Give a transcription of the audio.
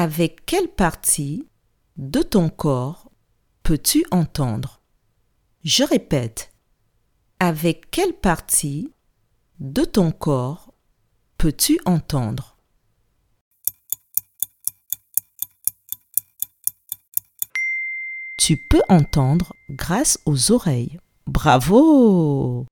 Avec quelle partie de ton corps peux-tu entendre? Je répète. Avec quelle partie de ton corps peux-tu entendre? Tu peux entendre grâce aux oreilles. Bravo